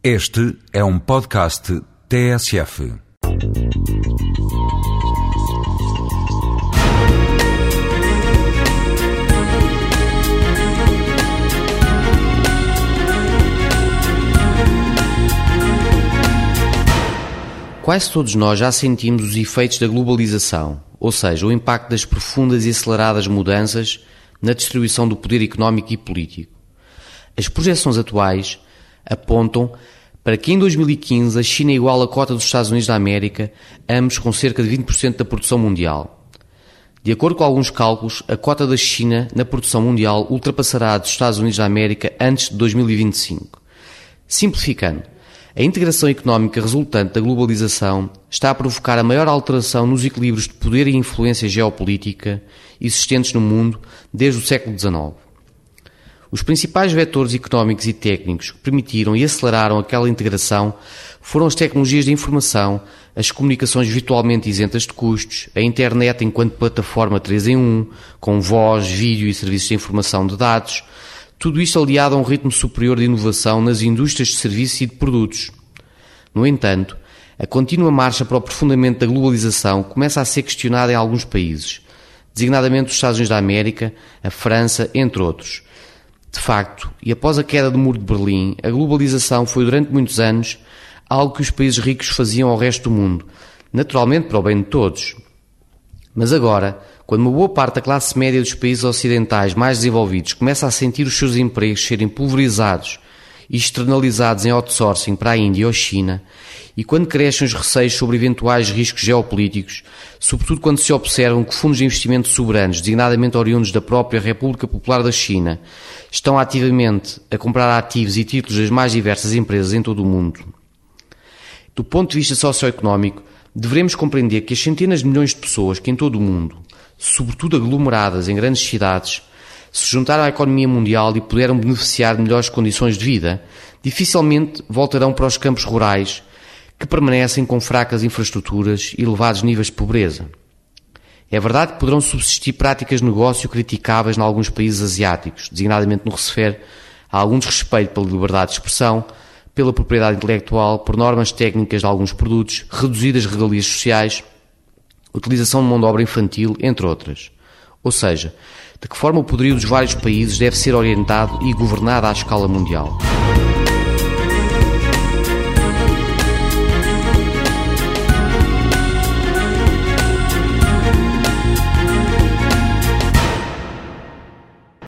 Este é um podcast TSF. Quase todos nós já sentimos os efeitos da globalização, ou seja, o impacto das profundas e aceleradas mudanças na distribuição do poder económico e político. As projeções atuais apontam para que em 2015 a China iguale a cota dos Estados Unidos da América, ambos com cerca de 20% da produção mundial. De acordo com alguns cálculos, a cota da China na produção mundial ultrapassará a dos Estados Unidos da América antes de 2025. Simplificando, a integração económica resultante da globalização está a provocar a maior alteração nos equilíbrios de poder e influência geopolítica existentes no mundo desde o século XIX. Os principais vetores económicos e técnicos que permitiram e aceleraram aquela integração foram as tecnologias de informação, as comunicações virtualmente isentas de custos, a internet enquanto plataforma 3 em 1, com voz, vídeo e serviços de informação de dados, tudo isto aliado a um ritmo superior de inovação nas indústrias de serviços e de produtos. No entanto, a contínua marcha para o aprofundamento da globalização começa a ser questionada em alguns países, designadamente os Estados Unidos da América, a França, entre outros. De facto, e após a queda do Muro de Berlim, a globalização foi durante muitos anos algo que os países ricos faziam ao resto do mundo, naturalmente para o bem de todos. Mas agora, quando uma boa parte da classe média dos países ocidentais mais desenvolvidos começa a sentir os seus empregos serem pulverizados externalizados em outsourcing para a Índia ou China, e quando crescem os receios sobre eventuais riscos geopolíticos, sobretudo quando se observam que fundos de investimento soberanos, designadamente oriundos da própria República Popular da China, estão ativamente a comprar ativos e títulos das mais diversas empresas em todo o mundo. Do ponto de vista socioeconómico, devemos compreender que as centenas de milhões de pessoas que em todo o mundo sobretudo aglomeradas em grandes cidades, se juntaram à economia mundial e puderam beneficiar de melhores condições de vida, dificilmente voltarão para os campos rurais, que permanecem com fracas infraestruturas e elevados níveis de pobreza. É verdade que poderão subsistir práticas de negócio criticáveis em alguns países asiáticos, designadamente no que se refere a algum desrespeito pela liberdade de expressão, pela propriedade intelectual, por normas técnicas de alguns produtos, reduzidas regalias sociais utilização de mão de obra infantil, entre outras. Ou seja, de que forma o poderio dos vários países deve ser orientado e governado à escala mundial.